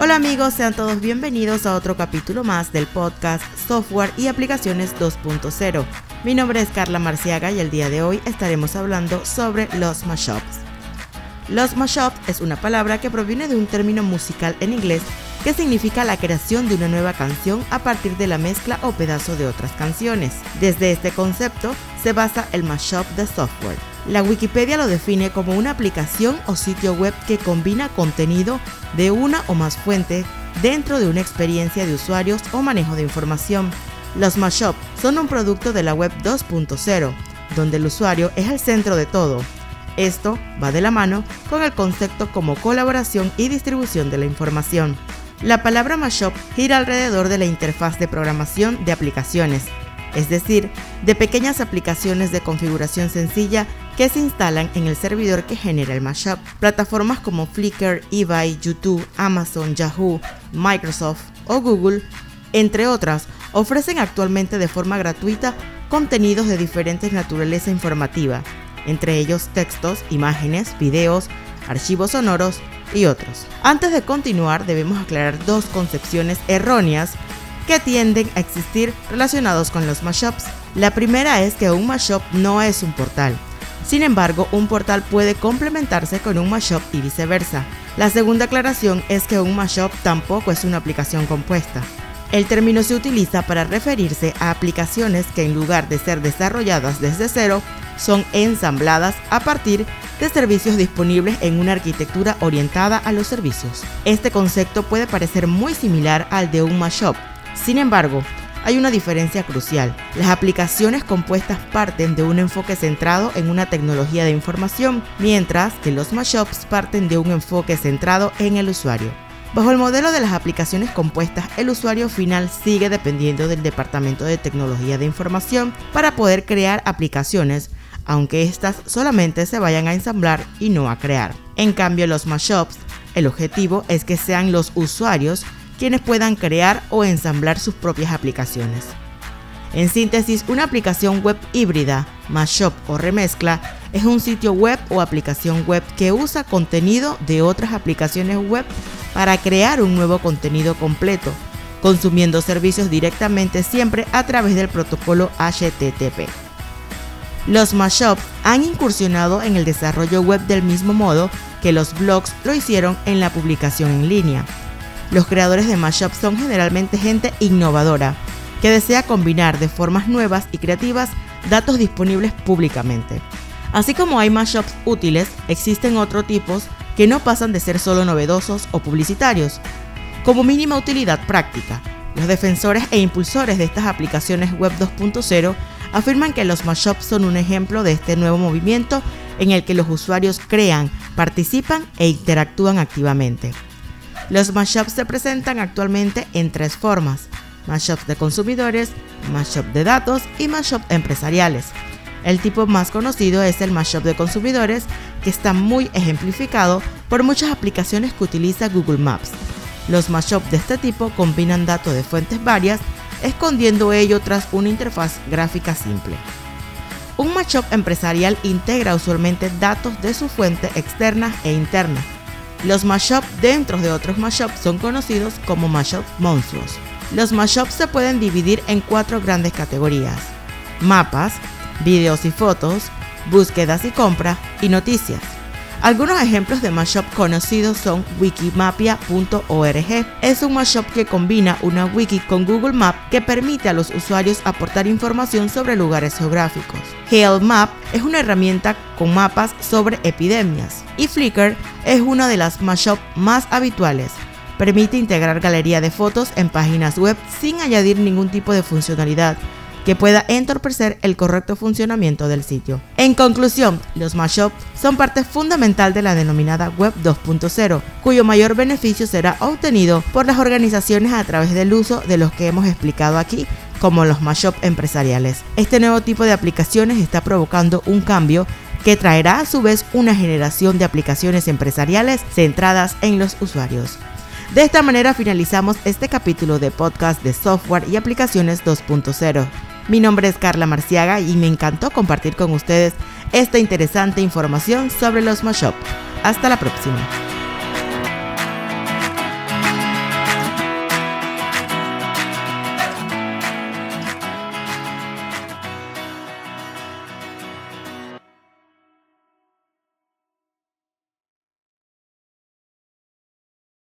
Hola amigos, sean todos bienvenidos a otro capítulo más del podcast Software y Aplicaciones 2.0. Mi nombre es Carla Marciaga y el día de hoy estaremos hablando sobre los mashups. Los mashups es una palabra que proviene de un término musical en inglés que significa la creación de una nueva canción a partir de la mezcla o pedazo de otras canciones. Desde este concepto se basa el mashup de software. La Wikipedia lo define como una aplicación o sitio web que combina contenido de una o más fuentes dentro de una experiencia de usuarios o manejo de información. Los mashup son un producto de la web 2.0, donde el usuario es el centro de todo. Esto va de la mano con el concepto como colaboración y distribución de la información. La palabra mashup gira alrededor de la interfaz de programación de aplicaciones, es decir, de pequeñas aplicaciones de configuración sencilla que se instalan en el servidor que genera el mashup. Plataformas como Flickr, eBay, YouTube, Amazon, Yahoo, Microsoft o Google, entre otras, ofrecen actualmente de forma gratuita contenidos de diferentes naturaleza informativa, entre ellos textos, imágenes, videos, archivos sonoros, y otros. Antes de continuar, debemos aclarar dos concepciones erróneas que tienden a existir relacionados con los mashups. La primera es que un mashup no es un portal. Sin embargo, un portal puede complementarse con un mashup y viceversa. La segunda aclaración es que un mashup tampoco es una aplicación compuesta. El término se utiliza para referirse a aplicaciones que en lugar de ser desarrolladas desde cero, son ensambladas a partir de servicios disponibles en una arquitectura orientada a los servicios. Este concepto puede parecer muy similar al de un mashup. Sin embargo, hay una diferencia crucial. Las aplicaciones compuestas parten de un enfoque centrado en una tecnología de información, mientras que los mashups parten de un enfoque centrado en el usuario. Bajo el modelo de las aplicaciones compuestas, el usuario final sigue dependiendo del departamento de tecnología de información para poder crear aplicaciones aunque éstas solamente se vayan a ensamblar y no a crear. En cambio, los mashups, el objetivo es que sean los usuarios quienes puedan crear o ensamblar sus propias aplicaciones. En síntesis, una aplicación web híbrida, mashup o remezcla es un sitio web o aplicación web que usa contenido de otras aplicaciones web para crear un nuevo contenido completo, consumiendo servicios directamente siempre a través del protocolo HTTP. Los mashups han incursionado en el desarrollo web del mismo modo que los blogs lo hicieron en la publicación en línea. Los creadores de mashups son generalmente gente innovadora, que desea combinar de formas nuevas y creativas datos disponibles públicamente. Así como hay mashups útiles, existen otros tipos que no pasan de ser solo novedosos o publicitarios, como mínima utilidad práctica. Los defensores e impulsores de estas aplicaciones web 2.0 afirman que los mashups son un ejemplo de este nuevo movimiento en el que los usuarios crean, participan e interactúan activamente. Los mashups se presentan actualmente en tres formas, mashups de consumidores, mashup de datos y mashup empresariales. El tipo más conocido es el mashup de consumidores, que está muy ejemplificado por muchas aplicaciones que utiliza Google Maps. Los mashups de este tipo combinan datos de fuentes varias escondiendo ello tras una interfaz gráfica simple. Un mashup empresarial integra usualmente datos de su fuente externa e interna. Los mashup dentro de otros mashups son conocidos como mashup monstruos. Los mashups se pueden dividir en cuatro grandes categorías. Mapas, videos y fotos, búsquedas y compras y noticias. Algunos ejemplos de mashup conocidos son wikimapia.org. Es un mashup que combina una wiki con Google Maps que permite a los usuarios aportar información sobre lugares geográficos. Map es una herramienta con mapas sobre epidemias. Y Flickr es una de las mashup más habituales. Permite integrar galería de fotos en páginas web sin añadir ningún tipo de funcionalidad que pueda entorpecer el correcto funcionamiento del sitio. En conclusión, los mashups son parte fundamental de la denominada Web 2.0, cuyo mayor beneficio será obtenido por las organizaciones a través del uso de los que hemos explicado aquí como los mashups empresariales. Este nuevo tipo de aplicaciones está provocando un cambio que traerá a su vez una generación de aplicaciones empresariales centradas en los usuarios. De esta manera finalizamos este capítulo de podcast de software y aplicaciones 2.0. Mi nombre es Carla Marciaga y me encantó compartir con ustedes esta interesante información sobre los mashup. Hasta la próxima.